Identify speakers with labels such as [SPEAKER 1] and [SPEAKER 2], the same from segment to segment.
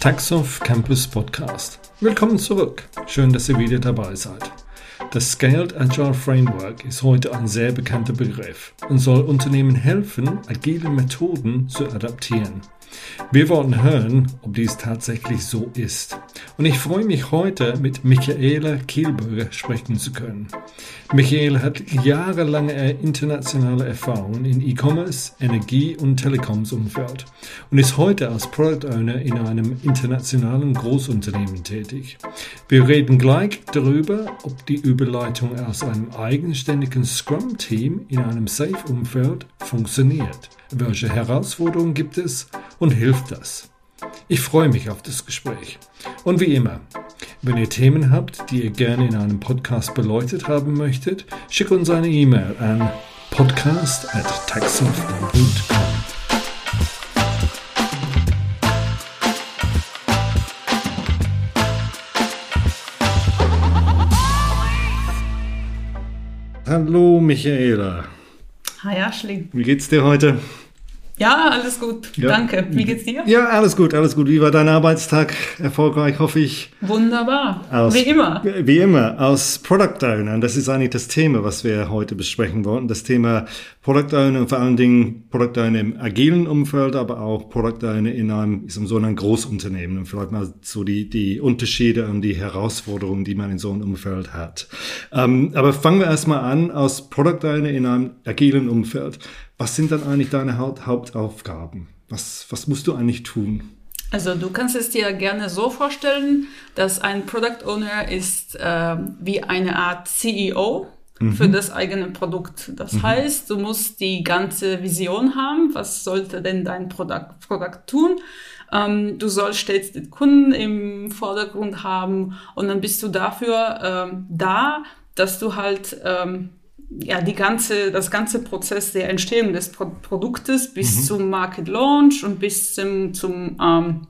[SPEAKER 1] Taxoff Campus Podcast. Willkommen zurück. Schön, dass ihr wieder dabei seid. Das Scaled Agile Framework ist heute ein sehr bekannter Begriff und soll Unternehmen helfen, agile Methoden zu adaptieren. Wir wollen hören, ob dies tatsächlich so ist. Und ich freue mich heute mit Michaela Kielberger sprechen zu können. Michaela hat jahrelange internationale Erfahrungen in E-Commerce, Energie und Telekoms-Umfeld und ist heute als Product Owner in einem internationalen Großunternehmen tätig. Wir reden gleich darüber, ob die Überleitung aus einem eigenständigen Scrum-Team in einem Safe-Umfeld funktioniert. Welche Herausforderungen gibt es und hilft das? Ich freue mich auf das Gespräch. Und wie immer, wenn ihr Themen habt, die ihr gerne in einem Podcast beleuchtet haben möchtet, schickt uns eine E-Mail an podcast at taxoft.com. Hallo Michaela.
[SPEAKER 2] Hi Ashley.
[SPEAKER 1] Wie geht's dir heute?
[SPEAKER 2] Ja, alles gut. Ja. Danke. Wie geht's dir?
[SPEAKER 1] Ja, alles gut, alles gut. Wie war dein Arbeitstag? Erfolgreich, hoffe ich.
[SPEAKER 2] Wunderbar.
[SPEAKER 1] Aus,
[SPEAKER 2] wie immer.
[SPEAKER 1] Wie immer. Aus Product Owner. Und das ist eigentlich das Thema, was wir heute besprechen wollten. Das Thema Product Owner und vor allen Dingen Product Owner im agilen Umfeld, aber auch Product Owner in einem, ist so einem Großunternehmen. Und vielleicht mal so die, die Unterschiede und die Herausforderungen, die man in so einem Umfeld hat. Ähm, aber fangen wir erstmal an aus Product Owner in einem agilen Umfeld. Was sind dann eigentlich deine Haupt Hauptaufgaben? Was, was musst du eigentlich tun?
[SPEAKER 2] Also du kannst es dir gerne so vorstellen, dass ein Product Owner ist äh, wie eine Art CEO mhm. für das eigene Produkt. Das mhm. heißt, du musst die ganze Vision haben. Was sollte denn dein Produkt, Produkt tun? Ähm, du sollst stets den Kunden im Vordergrund haben und dann bist du dafür ähm, da, dass du halt ähm, ja, die ganze, das ganze Prozess der Entstehung des Pro Produktes bis mhm. zum Market Launch und bis zum, zum ähm,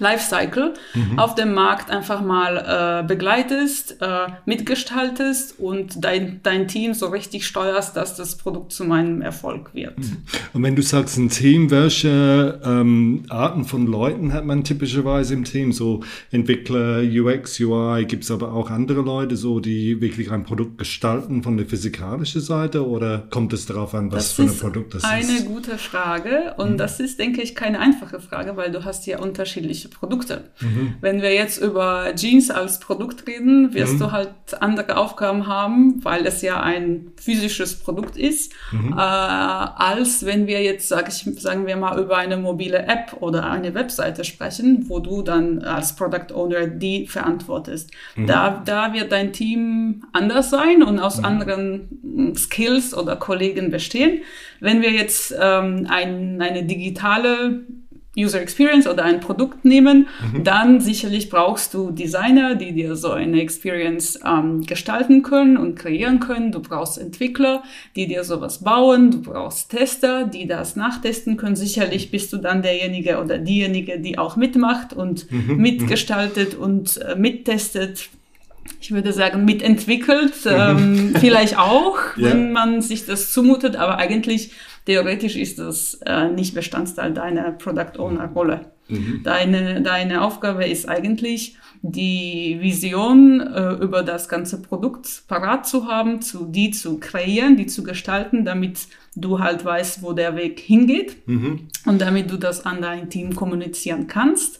[SPEAKER 2] Lifecycle mhm. auf dem Markt einfach mal äh, begleitest, äh, mitgestaltest und dein, dein Team so richtig steuerst, dass das Produkt zu meinem Erfolg wird. Mhm.
[SPEAKER 1] Und wenn du sagst ein Team, welche ähm, Arten von Leuten hat man typischerweise im Team? So Entwickler, UX, UI, gibt es aber auch andere Leute, so die wirklich ein Produkt gestalten von der physikalischen Seite oder kommt es darauf an, was das für ein Produkt das
[SPEAKER 2] eine
[SPEAKER 1] ist?
[SPEAKER 2] Eine gute Frage und mhm. das ist, denke ich, keine einfache Frage, weil du hast ja unterschiedliche Produkte. Mhm. Wenn wir jetzt über Jeans als Produkt reden, wirst mhm. du halt andere Aufgaben haben, weil es ja ein physisches Produkt ist, mhm. äh, als wenn wir jetzt, sag ich, sagen wir mal, über eine mobile App oder eine Webseite sprechen, wo du dann als Product Owner die verantwortest. Mhm. Da, da wird dein Team anders sein und aus mhm. anderen Skills oder Kollegen bestehen. Wenn wir jetzt ähm, ein, eine digitale User Experience oder ein Produkt nehmen, mhm. dann sicherlich brauchst du Designer, die dir so eine Experience ähm, gestalten können und kreieren können. Du brauchst Entwickler, die dir sowas bauen. Du brauchst Tester, die das nachtesten können. Sicherlich bist du dann derjenige oder diejenige, die auch mitmacht und mhm. mitgestaltet und äh, mittestet. Ich würde sagen, mitentwickelt, mhm. ähm, vielleicht auch, ja. wenn man sich das zumutet, aber eigentlich theoretisch ist das äh, nicht Bestandteil deiner Product Owner Rolle. Mhm. Deine, deine Aufgabe ist eigentlich, die Vision äh, über das ganze Produkt parat zu haben, zu, die zu kreieren, die zu gestalten, damit du halt weißt, wo der Weg hingeht mhm. und damit du das an dein Team kommunizieren kannst.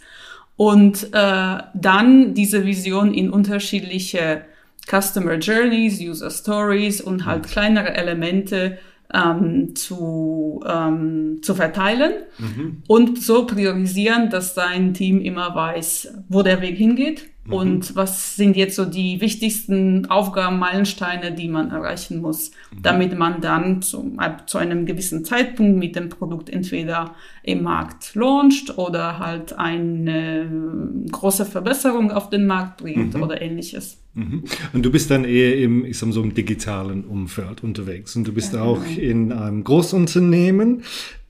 [SPEAKER 2] Und äh, dann diese Vision in unterschiedliche Customer Journeys, User Stories und halt mhm. kleinere Elemente ähm, zu, ähm, zu verteilen mhm. und so priorisieren, dass dein Team immer weiß, wo der Weg hingeht Mhm. Und was sind jetzt so die wichtigsten Aufgaben, Meilensteine, die man erreichen muss, mhm. damit man dann zu, zu einem gewissen Zeitpunkt mit dem Produkt entweder im Markt launcht oder halt eine große Verbesserung auf den Markt bringt mhm. oder ähnliches.
[SPEAKER 1] Mhm. Und du bist dann eher im, ich sag so im digitalen Umfeld unterwegs und du bist ja, auch genau. in einem Großunternehmen.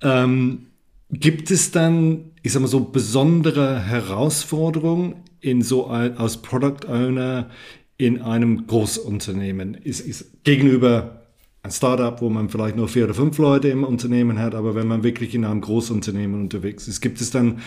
[SPEAKER 1] Ähm, gibt es dann, ich sag mal so, besondere Herausforderungen in so ein, als Product Owner in einem Großunternehmen ist, ist gegenüber ein Startup, wo man vielleicht nur vier oder fünf Leute im Unternehmen hat, aber wenn man wirklich in einem Großunternehmen unterwegs ist, gibt es dann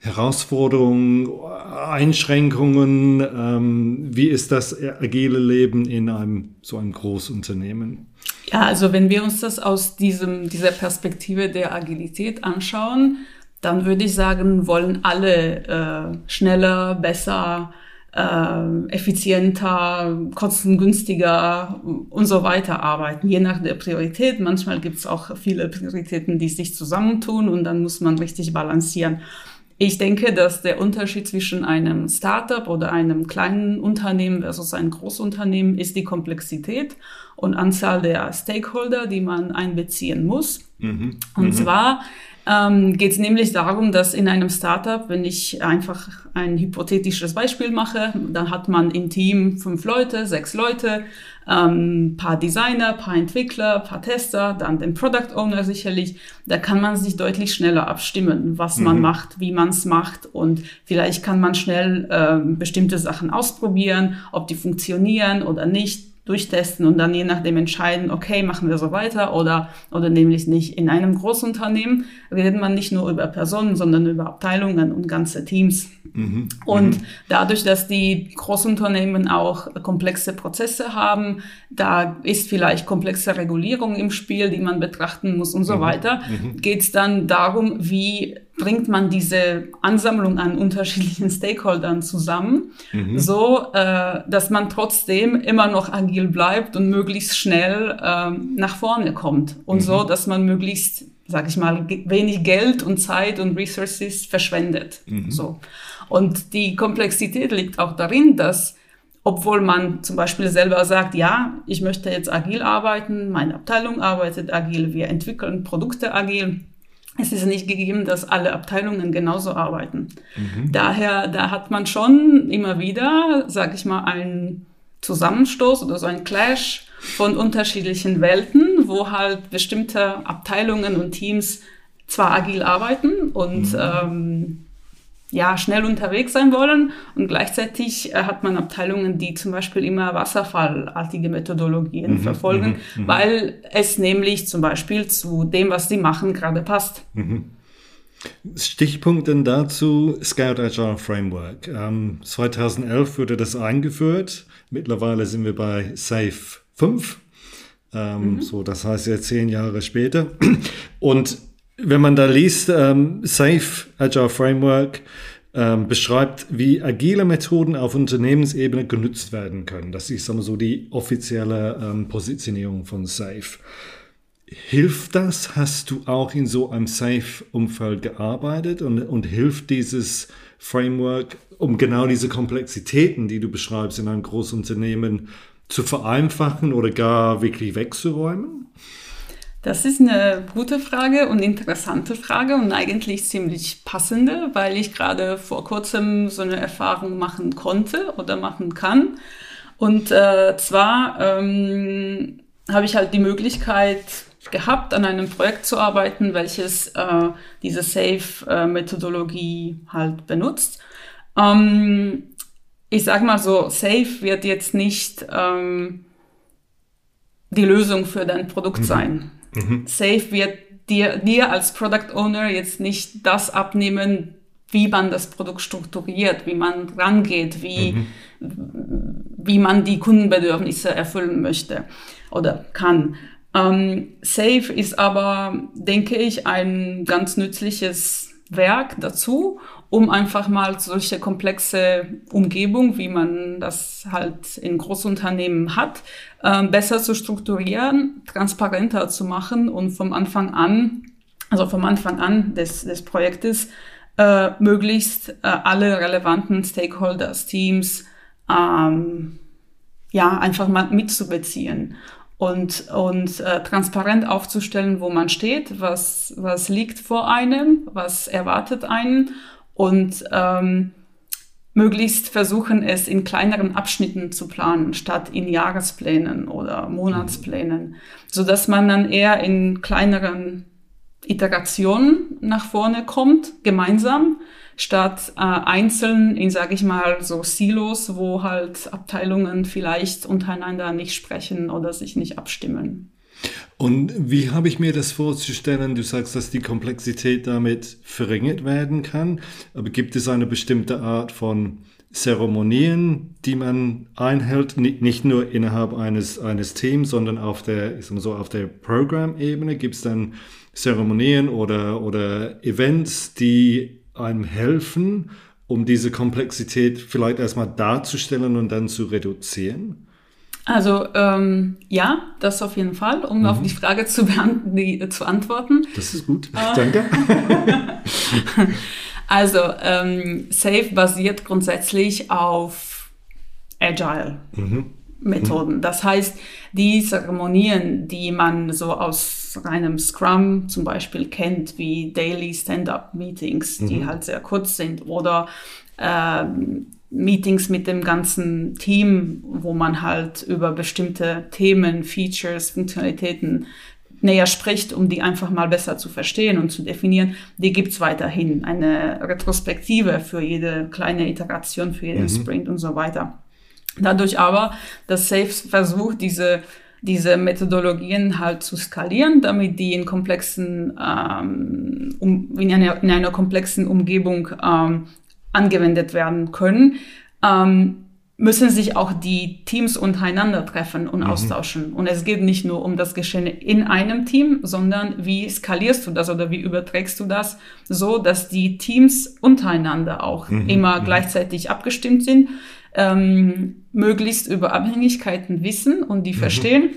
[SPEAKER 1] Herausforderungen, Einschränkungen? Ähm, wie ist das agile Leben in einem so einem Großunternehmen?
[SPEAKER 2] Ja, also wenn wir uns das aus diesem, dieser Perspektive der Agilität anschauen, dann würde ich sagen, wollen alle äh, schneller, besser, äh, effizienter, kostengünstiger und so weiter arbeiten, je nach der Priorität. Manchmal gibt es auch viele Prioritäten, die sich zusammentun und dann muss man richtig balancieren. Ich denke, dass der Unterschied zwischen einem Startup oder einem kleinen Unternehmen versus einem Großunternehmen ist die Komplexität und Anzahl der Stakeholder, die man einbeziehen muss. Mhm. Und mhm. zwar ähm, geht es nämlich darum, dass in einem Startup, wenn ich einfach ein hypothetisches Beispiel mache, dann hat man im Team fünf Leute, sechs Leute, ähm, paar Designer, paar Entwickler, paar Tester, dann den Product Owner sicherlich. Da kann man sich deutlich schneller abstimmen, was mhm. man macht, wie man es macht und vielleicht kann man schnell äh, bestimmte Sachen ausprobieren, ob die funktionieren oder nicht durchtesten und dann je nachdem entscheiden, okay, machen wir so weiter oder, oder nämlich nicht. In einem Großunternehmen redet man nicht nur über Personen, sondern über Abteilungen und ganze Teams. Mhm. Und mhm. dadurch, dass die Großunternehmen auch komplexe Prozesse haben, da ist vielleicht komplexe Regulierung im Spiel, die man betrachten muss und so mhm. weiter, mhm. geht es dann darum, wie bringt man diese Ansammlung an unterschiedlichen Stakeholdern zusammen, mhm. so äh, dass man trotzdem immer noch agil bleibt und möglichst schnell äh, nach vorne kommt und mhm. so, dass man möglichst, sag ich mal, wenig Geld und Zeit und Resources verschwendet. Mhm. So und die Komplexität liegt auch darin, dass obwohl man zum Beispiel selber sagt, ja, ich möchte jetzt agil arbeiten, meine Abteilung arbeitet agil, wir entwickeln Produkte agil es ist nicht gegeben, dass alle Abteilungen genauso arbeiten. Mhm. Daher, da hat man schon immer wieder, sag ich mal, einen Zusammenstoß oder so ein Clash von unterschiedlichen Welten, wo halt bestimmte Abteilungen und Teams zwar agil arbeiten und mhm. ähm, ja, schnell unterwegs sein wollen. Und gleichzeitig äh, hat man Abteilungen, die zum Beispiel immer wasserfallartige Methodologien mhm, verfolgen, mhm, mhm. weil es nämlich zum Beispiel zu dem, was sie machen, gerade passt. Mhm.
[SPEAKER 1] Stichpunkte dazu Scout Agile Framework. Ähm, 2011 wurde das eingeführt. Mittlerweile sind wir bei SAFE 5. Ähm, mhm. So, das heißt ja zehn Jahre später. Und wenn man da liest, ähm, Safe Agile Framework ähm, beschreibt, wie agile Methoden auf Unternehmensebene genutzt werden können. Das ist sagen so die offizielle ähm, Positionierung von Safe. Hilft das? Hast du auch in so einem Safe-Umfeld gearbeitet und, und hilft dieses Framework, um genau diese Komplexitäten, die du beschreibst in einem Großunternehmen, zu vereinfachen oder gar wirklich wegzuräumen?
[SPEAKER 2] Das ist eine gute Frage und interessante Frage und eigentlich ziemlich passende, weil ich gerade vor kurzem so eine Erfahrung machen konnte oder machen kann. Und äh, zwar ähm, habe ich halt die Möglichkeit gehabt, an einem Projekt zu arbeiten, welches äh, diese Safe-Methodologie halt benutzt. Ähm, ich sage mal so, Safe wird jetzt nicht ähm, die Lösung für dein Produkt mhm. sein. Mhm. Safe wird dir, dir als Product Owner jetzt nicht das abnehmen, wie man das Produkt strukturiert, wie man rangeht, wie, mhm. wie man die Kundenbedürfnisse erfüllen möchte oder kann. Ähm, Safe ist aber, denke ich, ein ganz nützliches Werk dazu, um einfach mal solche komplexe Umgebung, wie man das halt in Großunternehmen hat, äh, besser zu strukturieren, transparenter zu machen und vom Anfang an, also vom Anfang an des, des Projektes, äh, möglichst äh, alle relevanten Stakeholders, Teams, ähm, ja, einfach mal mitzubeziehen und, und äh, transparent aufzustellen, wo man steht, was, was liegt vor einem, was erwartet einen und ähm, möglichst versuchen, es in kleineren Abschnitten zu planen, statt in Jahresplänen oder Monatsplänen, so dass man dann eher in kleineren Iterationen nach vorne kommt, gemeinsam, statt äh, einzeln in, sage ich mal, so Silos, wo halt Abteilungen vielleicht untereinander nicht sprechen oder sich nicht abstimmen.
[SPEAKER 1] Und wie habe ich mir das vorzustellen? Du sagst, dass die Komplexität damit verringert werden kann, aber gibt es eine bestimmte Art von Zeremonien, die man einhält, nicht nur innerhalb eines, eines Teams, sondern auf der, ich sag mal so, auf der Programmebene gibt es dann Zeremonien oder, oder Events, die einem helfen, um diese Komplexität vielleicht erstmal darzustellen und dann zu reduzieren?
[SPEAKER 2] Also ähm, ja, das auf jeden Fall, um mhm. auf die Frage zu, die, zu antworten.
[SPEAKER 1] Das ist gut, äh. danke.
[SPEAKER 2] also ähm, Safe basiert grundsätzlich auf Agile. Mhm. Methoden. Das heißt, die Zeremonien, die man so aus reinem Scrum zum Beispiel kennt, wie Daily Stand-up-Meetings, mhm. die halt sehr kurz sind, oder äh, Meetings mit dem ganzen Team, wo man halt über bestimmte Themen, Features, Funktionalitäten näher spricht, um die einfach mal besser zu verstehen und zu definieren, die gibt's weiterhin. Eine Retrospektive für jede kleine Iteration, für jeden mhm. Sprint und so weiter. Dadurch aber, dass Safe versucht, diese, diese Methodologien halt zu skalieren, damit die in komplexen, ähm, um, in, einer, in einer komplexen Umgebung ähm, angewendet werden können, ähm, müssen sich auch die Teams untereinander treffen und mhm. austauschen. Und es geht nicht nur um das Geschehen in einem Team, sondern wie skalierst du das oder wie überträgst du das so, dass die Teams untereinander auch mhm. immer mhm. gleichzeitig abgestimmt sind ähm, möglichst über Abhängigkeiten wissen und die mhm. verstehen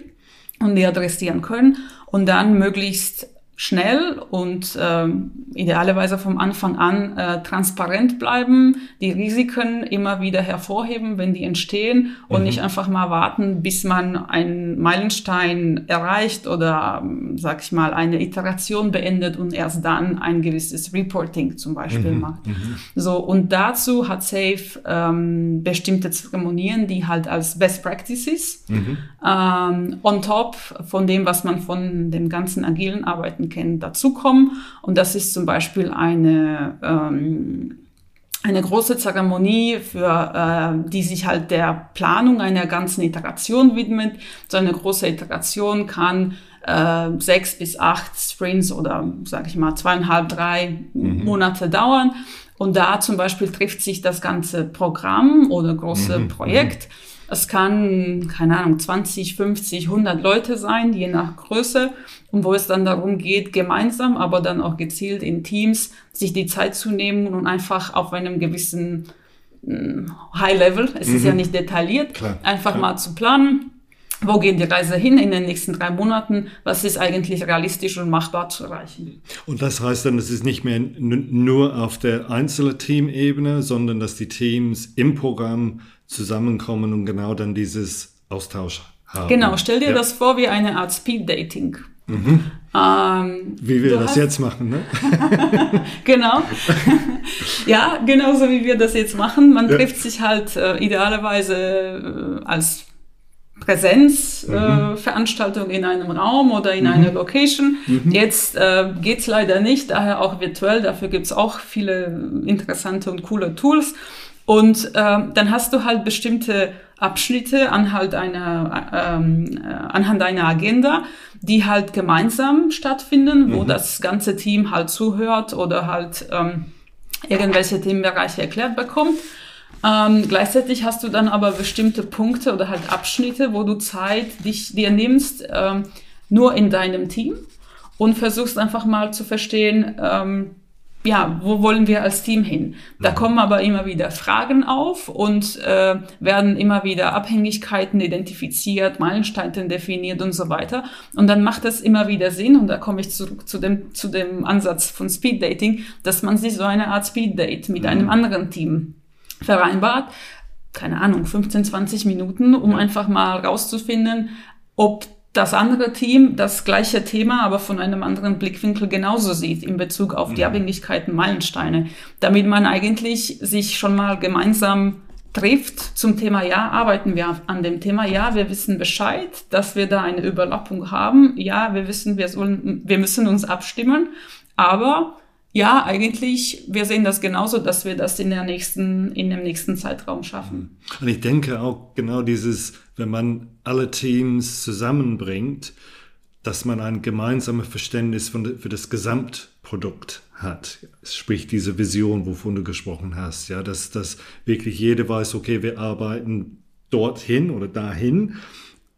[SPEAKER 2] und die adressieren können und dann möglichst schnell und äh, idealerweise vom Anfang an äh, transparent bleiben, die Risiken immer wieder hervorheben, wenn die entstehen und mhm. nicht einfach mal warten, bis man einen Meilenstein erreicht oder, sag ich mal, eine Iteration beendet und erst dann ein gewisses Reporting zum Beispiel mhm. macht. Mhm. So, und dazu hat Safe ähm, bestimmte Zeremonien, die halt als Best Practices mhm. ähm, on top von dem, was man von dem ganzen agilen Arbeiten kennen, dazukommen. Und das ist zum Beispiel eine, ähm, eine große Zeremonie, für, äh, die sich halt der Planung einer ganzen Iteration widmet. So eine große Iteration kann äh, sechs bis acht Sprints oder sage ich mal zweieinhalb, drei mhm. Monate dauern. Und da zum Beispiel trifft sich das ganze Programm oder große mhm. Projekt. Mhm es kann, keine Ahnung, 20, 50, 100 Leute sein, je nach Größe. Und wo es dann darum geht, gemeinsam, aber dann auch gezielt in Teams, sich die Zeit zu nehmen und einfach auf einem gewissen hm, High Level, es mhm. ist ja mhm. nicht detailliert, Klar. einfach Klar. mal zu planen. Wo geht die Reise hin in den nächsten drei Monaten? Was ist eigentlich realistisch und machbar zu erreichen?
[SPEAKER 1] Und das heißt dann, es ist nicht mehr nur auf der einzelnen Teamebene, sondern dass die Teams im Programm zusammenkommen und genau dann dieses Austausch haben.
[SPEAKER 2] Genau, stell dir ja. das vor wie eine Art Speed Dating.
[SPEAKER 1] Mhm. Ähm, wie wir das hast... jetzt machen, ne?
[SPEAKER 2] genau. ja, genauso wie wir das jetzt machen. Man ja. trifft sich halt äh, idealerweise äh, als Präsenzveranstaltung mhm. äh, in einem Raum oder in mhm. einer Location. Mhm. Jetzt äh, geht's leider nicht, daher auch virtuell. Dafür gibt's auch viele interessante und coole Tools. Und äh, dann hast du halt bestimmte Abschnitte anhand einer, ähm, äh, anhand einer Agenda, die halt gemeinsam stattfinden, wo mhm. das ganze Team halt zuhört oder halt ähm, irgendwelche Themenbereiche erklärt bekommt. Ähm, gleichzeitig hast du dann aber bestimmte Punkte oder halt Abschnitte, wo du Zeit dich dir nimmst, ähm, nur in deinem Team und versuchst einfach mal zu verstehen, ähm, ja, wo wollen wir als Team hin? Da mhm. kommen aber immer wieder Fragen auf und äh, werden immer wieder Abhängigkeiten identifiziert, Meilensteine definiert und so weiter. Und dann macht es immer wieder Sinn, und da komme ich zurück zu dem, zu dem Ansatz von Speed Dating, dass man sich so eine Art Speed Date mit mhm. einem anderen Team vereinbart. Keine Ahnung, 15, 20 Minuten, um ja. einfach mal rauszufinden, ob das andere Team das gleiche Thema, aber von einem anderen Blickwinkel genauso sieht in Bezug auf die mhm. Abhängigkeiten, Meilensteine, damit man eigentlich sich schon mal gemeinsam trifft zum Thema, ja, arbeiten wir an dem Thema, ja, wir wissen Bescheid, dass wir da eine Überlappung haben, ja, wir wissen, wir sollen, wir müssen uns abstimmen, aber ja, eigentlich, wir sehen das genauso, dass wir das in der nächsten, in dem nächsten Zeitraum schaffen.
[SPEAKER 1] Und ich denke auch genau dieses, wenn man alle Teams zusammenbringt, dass man ein gemeinsames Verständnis für das Gesamtprodukt hat. Sprich diese Vision, wovon du gesprochen hast, ja, dass, dass wirklich jeder weiß, okay, wir arbeiten dorthin oder dahin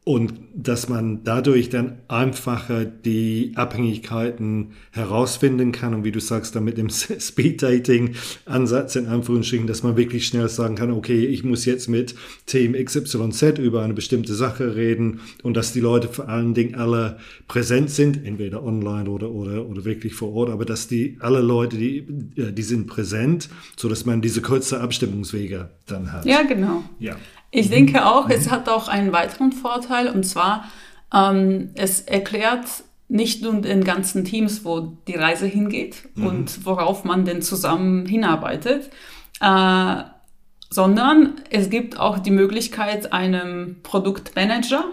[SPEAKER 1] und dass man dadurch dann einfacher die Abhängigkeiten herausfinden kann und wie du sagst, dann mit dem Speed-Dating-Ansatz in Anführungsstrichen, dass man wirklich schnell sagen kann, okay, ich muss jetzt mit Team XYZ über eine bestimmte Sache reden und dass die Leute vor allen Dingen alle präsent sind, entweder online oder, oder, oder wirklich vor Ort, aber dass die alle Leute, die, die sind präsent, so dass man diese kurze Abstimmungswege dann hat.
[SPEAKER 2] Ja, genau. Ja. Ich mhm. denke auch, es hat auch einen weiteren Vorteil und zwar, ähm, es erklärt nicht nur den ganzen Teams, wo die Reise hingeht mhm. und worauf man denn zusammen hinarbeitet, äh, sondern es gibt auch die Möglichkeit, einem Produktmanager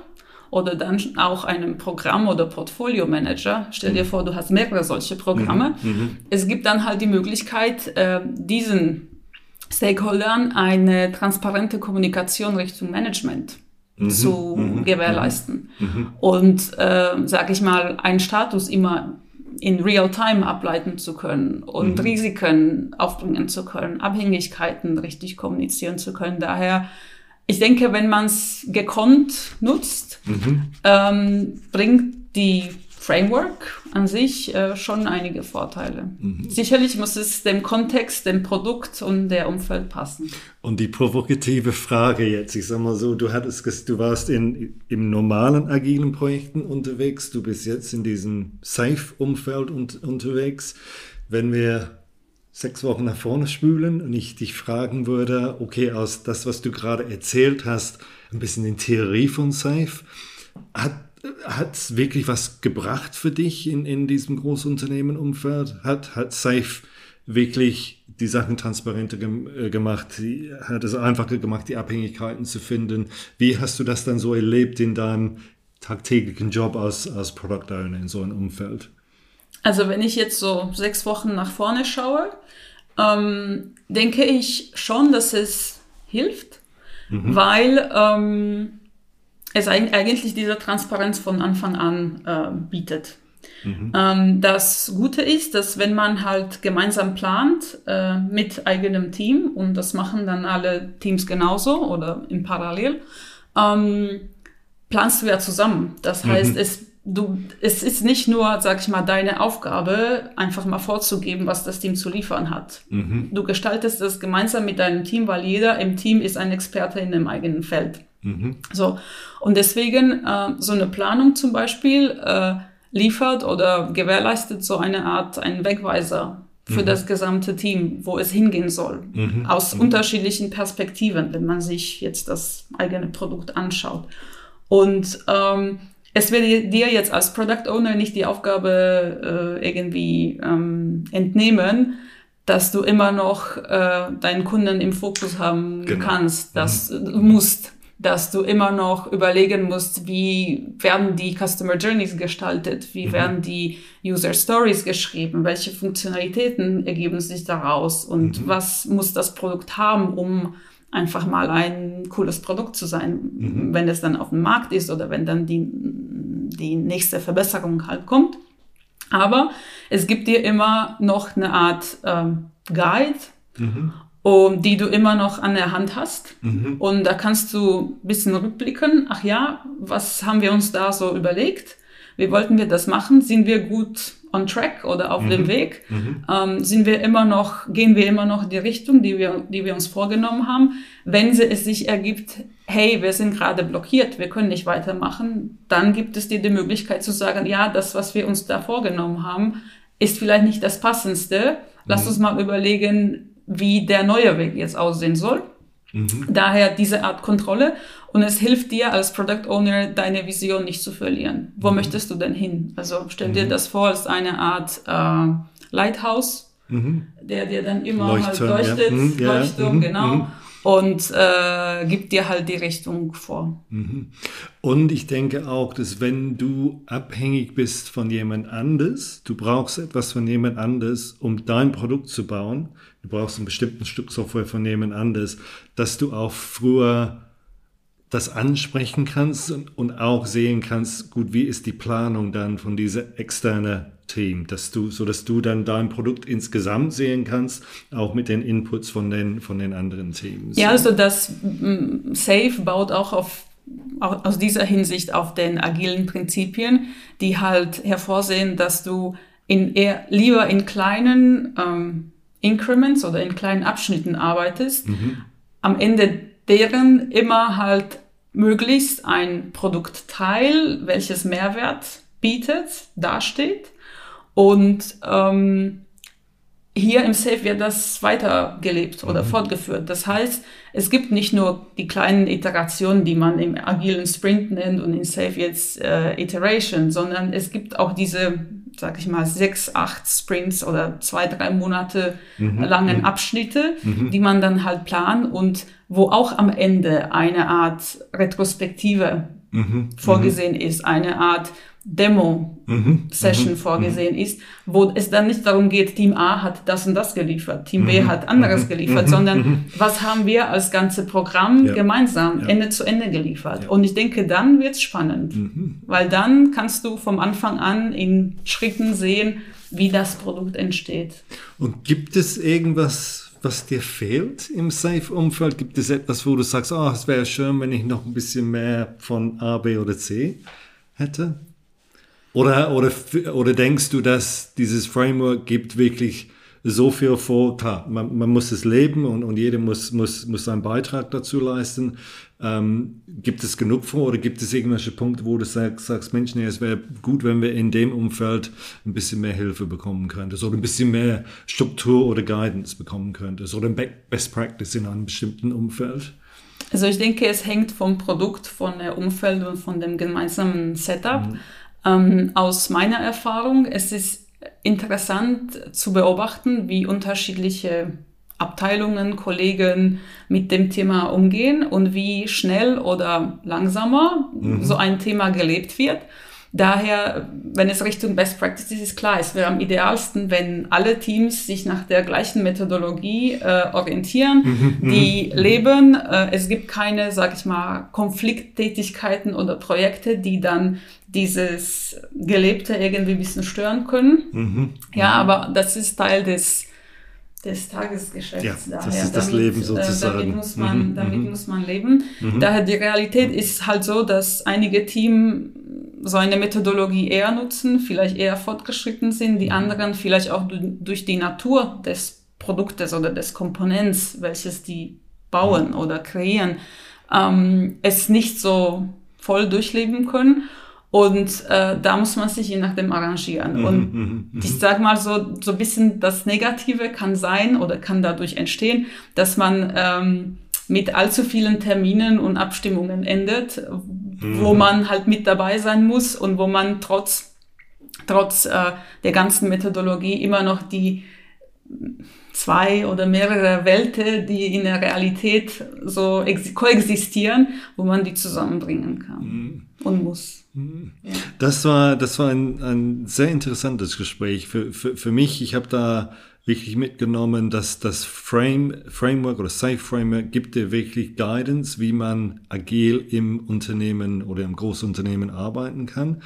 [SPEAKER 2] oder dann auch einem Programm- oder Portfolio-Manager. Stell dir mhm. vor, du hast mehrere solche Programme. Mhm. mhm. Es gibt dann halt die Möglichkeit, äh, diesen Stakeholdern eine transparente Kommunikation Richtung Management mhm, zu mhm, gewährleisten. Mhm, mhm. und, äh, sage ich mal, einen Status immer in Real-Time ableiten zu können und mhm. Risiken aufbringen zu können, Abhängigkeiten richtig kommunizieren zu können. Daher, ich denke, wenn man es gekonnt nutzt, mhm. ähm, bringt die Framework an sich äh, schon einige Vorteile. Mhm. Sicherlich muss es dem Kontext, dem Produkt und der Umfeld passen.
[SPEAKER 1] Und die provokative Frage jetzt, ich sag mal so, du hattest, du warst in, im normalen agilen Projekten unterwegs, du bist jetzt in diesem Safe-Umfeld und, unterwegs. Wenn wir sechs Wochen nach vorne spülen und ich dich fragen würde, okay, aus das, was du gerade erzählt hast, ein bisschen in Theorie von Safe, hat hat es wirklich was gebracht für dich in, in diesem Großunternehmenumfeld? Hat, hat Safe wirklich die Sachen transparenter gem äh, gemacht? Hat es einfacher gemacht, die Abhängigkeiten zu finden? Wie hast du das dann so erlebt in deinem tagtäglichen Job als, als Product Owner in so einem Umfeld?
[SPEAKER 2] Also wenn ich jetzt so sechs Wochen nach vorne schaue, ähm, denke ich schon, dass es hilft, mhm. weil ähm, es eigentlich diese Transparenz von Anfang an äh, bietet. Mhm. Ähm, das Gute ist, dass wenn man halt gemeinsam plant äh, mit eigenem Team, und das machen dann alle Teams genauso oder im Parallel, ähm, planst du ja zusammen. Das mhm. heißt, es, du, es ist nicht nur, sag ich mal, deine Aufgabe, einfach mal vorzugeben, was das Team zu liefern hat. Mhm. Du gestaltest es gemeinsam mit deinem Team, weil jeder im Team ist ein Experte in dem eigenen Feld. Mhm. So. Und deswegen äh, so eine Planung zum Beispiel äh, liefert oder gewährleistet so eine Art einen Wegweiser für mhm. das gesamte Team, wo es hingehen soll, mhm. aus mhm. unterschiedlichen Perspektiven, wenn man sich jetzt das eigene Produkt anschaut. Und ähm, es wird dir jetzt als Product Owner nicht die Aufgabe äh, irgendwie ähm, entnehmen, dass du immer noch äh, deinen Kunden im Fokus haben genau. kannst, dass mhm. du musst dass du immer noch überlegen musst, wie werden die Customer Journeys gestaltet, wie mhm. werden die User Stories geschrieben, welche Funktionalitäten ergeben sich daraus und mhm. was muss das Produkt haben, um einfach mal ein cooles Produkt zu sein, mhm. wenn es dann auf dem Markt ist oder wenn dann die, die nächste Verbesserung halt kommt. Aber es gibt dir immer noch eine Art ähm, Guide mhm um, die du immer noch an der Hand hast. Mhm. Und da kannst du ein bisschen rückblicken. Ach ja, was haben wir uns da so überlegt? Wie wollten wir das machen? Sind wir gut on track oder auf mhm. dem Weg? Mhm. Ähm, sind wir immer noch, gehen wir immer noch die Richtung, die wir, die wir uns vorgenommen haben? Wenn es sich ergibt, hey, wir sind gerade blockiert, wir können nicht weitermachen, dann gibt es dir die Möglichkeit zu sagen, ja, das, was wir uns da vorgenommen haben, ist vielleicht nicht das Passendste. Lass mhm. uns mal überlegen, wie der neue Weg jetzt aussehen soll. Mhm. Daher diese Art Kontrolle und es hilft dir als Product Owner, deine Vision nicht zu verlieren. Wo mhm. möchtest du denn hin? Also stell dir mhm. das vor als eine Art äh, Lighthouse, mhm. der dir dann immer Leuchtturm, halt leuchtet, ja. Mhm, Leuchtturm, mhm, genau und äh, gibt dir halt die Richtung vor.
[SPEAKER 1] Und ich denke auch, dass wenn du abhängig bist von jemand anders, du brauchst etwas von jemand anders, um dein Produkt zu bauen, du brauchst ein bestimmtes Stück Software von jemand anders, dass du auch früher das ansprechen kannst und, auch sehen kannst, gut, wie ist die Planung dann von dieser externen Team, dass du, so dass du dann dein Produkt insgesamt sehen kannst, auch mit den Inputs von den, von den anderen Teams.
[SPEAKER 2] Ja, also das mm, Safe baut auch auf aus dieser Hinsicht auf den agilen Prinzipien, die halt hervorsehen, dass du in eher lieber in kleinen ähm, Increments oder in kleinen Abschnitten arbeitest, mhm. am Ende deren immer halt möglichst ein Produktteil, welches Mehrwert bietet, dasteht. Und ähm, hier im Safe wird das weitergelebt oder mhm. fortgeführt. Das heißt, es gibt nicht nur die kleinen Iterationen, die man im agilen Sprint nennt und in Safe jetzt äh, Iteration, sondern es gibt auch diese sag ich mal, sechs, acht Sprints oder zwei, drei Monate mhm. langen mhm. Abschnitte, mhm. die man dann halt plant und wo auch am Ende eine Art Retrospektive mhm. vorgesehen mhm. ist, eine Art Demo-Session mhm. mhm. vorgesehen mhm. ist, wo es dann nicht darum geht, Team A hat das und das geliefert, Team B mhm. hat anderes mhm. geliefert, mhm. sondern was haben wir als ganze Programm ja. gemeinsam ja. Ende zu Ende geliefert. Ja. Und ich denke, dann wird's spannend, weil dann kannst du vom Anfang an in Schritten sehen, wie das Produkt entsteht.
[SPEAKER 1] Und gibt es irgendwas, was dir fehlt im Safe-Umfeld? Gibt es etwas, wo du sagst, oh, es wäre schön, wenn ich noch ein bisschen mehr von A, B oder C hätte? Oder, oder, oder denkst du, dass dieses Framework gibt wirklich so viel vor? Klar, man, man muss es leben und, und jeder muss, muss, muss seinen Beitrag dazu leisten. Ähm, gibt es genug vor oder gibt es irgendwelche Punkte, wo du sagst, sagst Mensch, nee, es wäre gut, wenn wir in dem Umfeld ein bisschen mehr Hilfe bekommen könnten oder ein bisschen mehr Struktur oder Guidance bekommen könnten oder ein Best Practice in einem bestimmten Umfeld?
[SPEAKER 2] Also ich denke, es hängt vom Produkt, von der Umfeld und von dem gemeinsamen Setup. Mhm. Ähm, aus meiner Erfahrung, es ist interessant zu beobachten, wie unterschiedliche Abteilungen, Kollegen mit dem Thema umgehen und wie schnell oder langsamer mhm. so ein Thema gelebt wird. Daher, wenn es Richtung Best Practices ist, klar, es wäre am idealsten, wenn alle Teams sich nach der gleichen Methodologie äh, orientieren, mhm, mhm. die leben. Äh, es gibt keine, sag ich mal, Konflikttätigkeiten oder Projekte, die dann dieses Gelebte irgendwie ein bisschen stören können. Mhm. Ja, aber das ist Teil des des Tagesgeschäfts. Ja,
[SPEAKER 1] daher. das ist das damit, Leben äh, sozusagen.
[SPEAKER 2] damit muss man, mhm. damit muss man leben. Daher die Realität ist halt so, dass einige Teams so eine Methodologie eher nutzen, vielleicht eher fortgeschritten sind, die anderen vielleicht auch durch die Natur des Produktes oder des Komponents, welches die bauen oder kreieren, ähm, es nicht so voll durchleben können. Und äh, da muss man sich je nachdem arrangieren. Mhm, und mhm, mhm. ich sag mal so, so ein bisschen das Negative kann sein oder kann dadurch entstehen, dass man ähm, mit allzu vielen Terminen und Abstimmungen endet, mhm. wo man halt mit dabei sein muss und wo man trotz, trotz äh, der ganzen Methodologie immer noch die zwei oder mehrere Welten, die in der Realität so koexistieren, wo man die zusammenbringen kann mhm. und muss.
[SPEAKER 1] Mhm. Ja. Das war, das war ein, ein sehr interessantes Gespräch für, für, für mich. Ich habe da wirklich mitgenommen, dass das Frame, Framework oder Safe Framework gibt dir wirklich Guidance, wie man agil im Unternehmen oder im Großunternehmen arbeiten kann.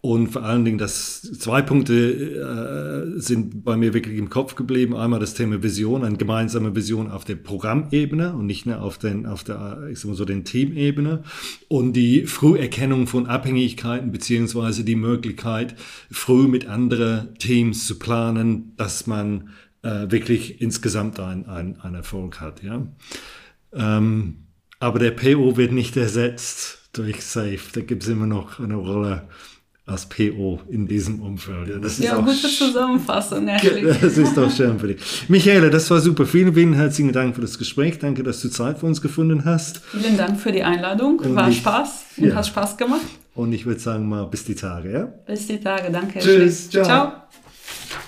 [SPEAKER 1] Und vor allen Dingen, das zwei Punkte äh, sind bei mir wirklich im Kopf geblieben. Einmal das Thema Vision, eine gemeinsame Vision auf der Programmebene und nicht nur auf, den, auf der, ich sag mal so, den Teamebene. Und die Früherkennung von Abhängigkeiten beziehungsweise die Möglichkeit, früh mit anderen Teams zu planen, dass man äh, wirklich insgesamt ein, ein, ein Erfolg hat. Ja? Ähm, aber der PO wird nicht ersetzt durch Safe. Da gibt es immer noch eine Rolle als PO in diesem Umfeld.
[SPEAKER 2] Ja, das ist ja, auch gute Zusammenfassung,
[SPEAKER 1] Ashley. Das ist doch schön für dich. Michaela, das war super. Vielen, vielen herzlichen Dank für das Gespräch. Danke, dass du Zeit für uns gefunden hast.
[SPEAKER 2] Vielen Dank für die Einladung. Und war ich, Spaß und ja. hat Spaß gemacht.
[SPEAKER 1] Und ich würde sagen mal bis die Tage, ja?
[SPEAKER 2] Bis die Tage, danke.
[SPEAKER 1] Tschüss, ciao. ciao.